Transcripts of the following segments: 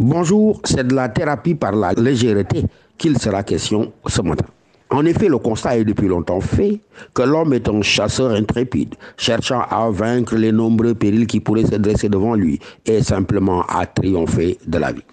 Bonjour, c'est de la thérapie par la légèreté qu'il sera question ce matin. En effet, le constat est depuis longtemps fait que l'homme est un chasseur intrépide, cherchant à vaincre les nombreux périls qui pourraient se dresser devant lui et simplement à triompher de la vie.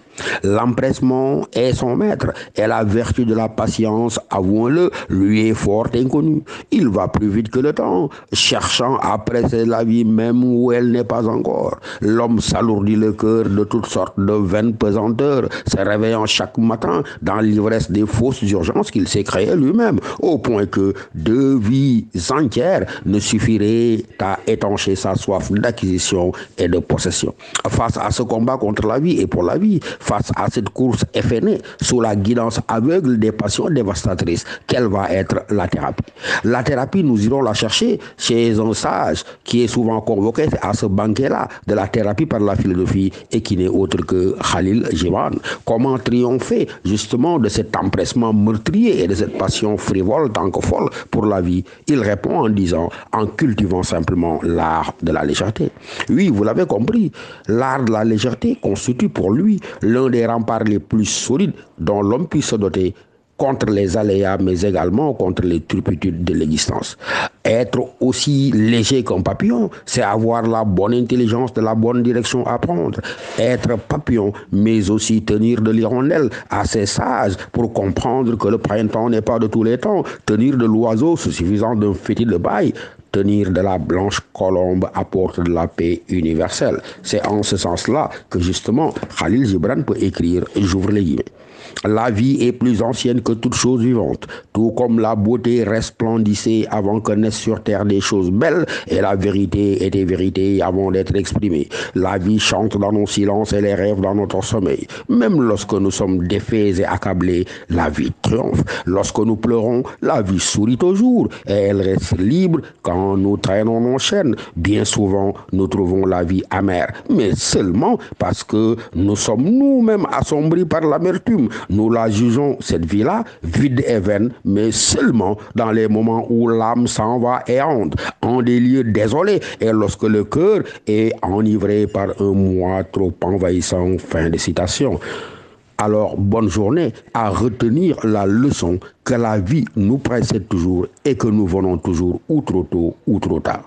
L'empressement est son maître et la vertu de la patience, avouons-le, lui est fort inconnue. Il va plus vite que le temps, cherchant à presser la vie même où elle n'est pas encore. L'homme s'alourdit le cœur de toutes sortes de vaines pesanteurs, se réveillant chaque matin dans l'ivresse des fausses urgences qu'il s'est créées lui-même, au point que deux vies entières ne suffiraient à étancher sa soif d'acquisition et de possession. Face à ce combat contre la vie et pour la vie, face à cette course effrénée sous la guidance aveugle des passions dévastatrices, quelle va être la thérapie La thérapie, nous irons la chercher chez un sage qui est souvent convoqué à ce banquet-là de la thérapie par la philosophie et qui n'est autre que Khalil Gibran. Comment triompher justement de cet empressement meurtrier et de cette passion frivole tant que folle pour la vie? Il répond en disant, en cultivant simplement l'art de la légèreté. Oui, vous l'avez compris, l'art de la légèreté constitue pour lui l'un des remparts les plus solides dont l'homme puisse se doter contre les aléas, mais également contre les turpitudes de l'existence. Être aussi léger qu'un papillon, c'est avoir la bonne intelligence de la bonne direction à prendre. Être papillon, mais aussi tenir de l'hirondelle, assez sage pour comprendre que le printemps n'est pas de tous les temps. Tenir de l'oiseau, suffisant d'un fétis de bail, tenir de la blanche colombe apporte de la paix universelle. C'est en ce sens-là que justement Khalil Gibran peut écrire, j'ouvre les guillemets. La vie est plus ancienne que toute chose vivante, tout comme la beauté resplendissait avant que naissent sur terre des choses belles et la vérité était vérité avant d'être exprimée. La vie chante dans nos silences et les rêves dans notre sommeil. Même lorsque nous sommes défaits et accablés, la vie triomphe. Lorsque nous pleurons, la vie sourit toujours et elle reste libre quand nous traînons nos chaînes. Bien souvent, nous trouvons la vie amère, mais seulement parce que nous sommes nous-mêmes assombris par l'amertume nous la jugeons, cette vie-là, vide et vaine, mais seulement dans les moments où l'âme s'en va errante, en des lieux désolés, et lorsque le cœur est enivré par un moi trop envahissant. Fin de citation. Alors, bonne journée à retenir la leçon que la vie nous précède toujours et que nous venons toujours ou trop tôt ou trop tard.